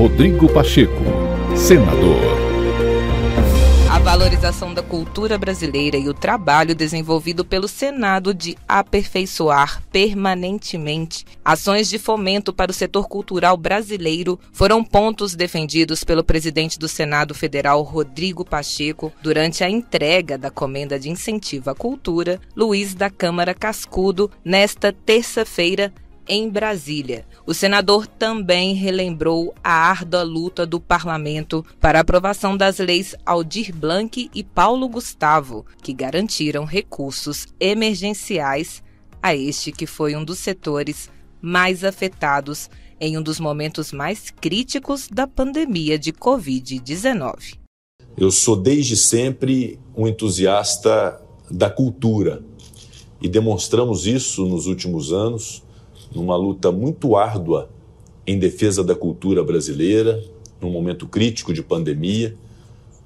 Rodrigo Pacheco, senador. A valorização da cultura brasileira e o trabalho desenvolvido pelo Senado de aperfeiçoar permanentemente ações de fomento para o setor cultural brasileiro foram pontos defendidos pelo presidente do Senado Federal, Rodrigo Pacheco, durante a entrega da comenda de incentivo à cultura, Luiz da Câmara Cascudo, nesta terça-feira, em Brasília. O senador também relembrou a árdua luta do parlamento para a aprovação das leis Aldir Blanc e Paulo Gustavo, que garantiram recursos emergenciais a este que foi um dos setores mais afetados em um dos momentos mais críticos da pandemia de Covid-19. Eu sou desde sempre um entusiasta da cultura e demonstramos isso nos últimos anos numa luta muito árdua em defesa da cultura brasileira, num momento crítico de pandemia,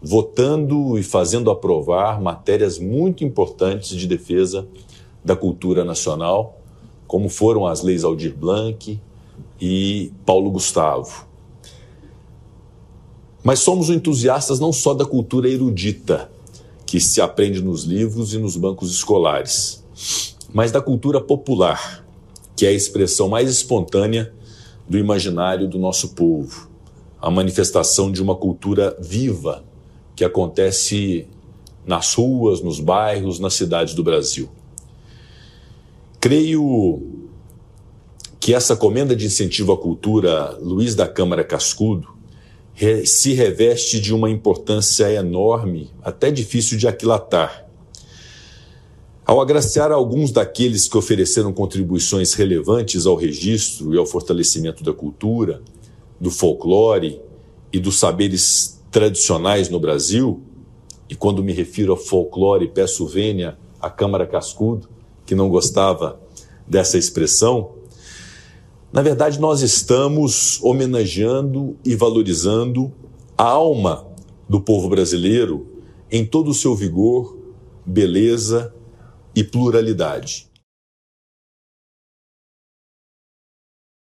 votando e fazendo aprovar matérias muito importantes de defesa da cultura nacional, como foram as leis Aldir Blanc e Paulo Gustavo. Mas somos entusiastas não só da cultura erudita, que se aprende nos livros e nos bancos escolares, mas da cultura popular, que é a expressão mais espontânea do imaginário do nosso povo, a manifestação de uma cultura viva que acontece nas ruas, nos bairros, nas cidades do Brasil. Creio que essa comenda de incentivo à cultura Luiz da Câmara Cascudo se reveste de uma importância enorme, até difícil de aquilatar ao agraciar alguns daqueles que ofereceram contribuições relevantes ao registro e ao fortalecimento da cultura, do folclore e dos saberes tradicionais no Brasil, e quando me refiro ao folclore, peço vênia à Câmara Cascudo, que não gostava dessa expressão, na verdade nós estamos homenageando e valorizando a alma do povo brasileiro em todo o seu vigor, beleza e pluralidade.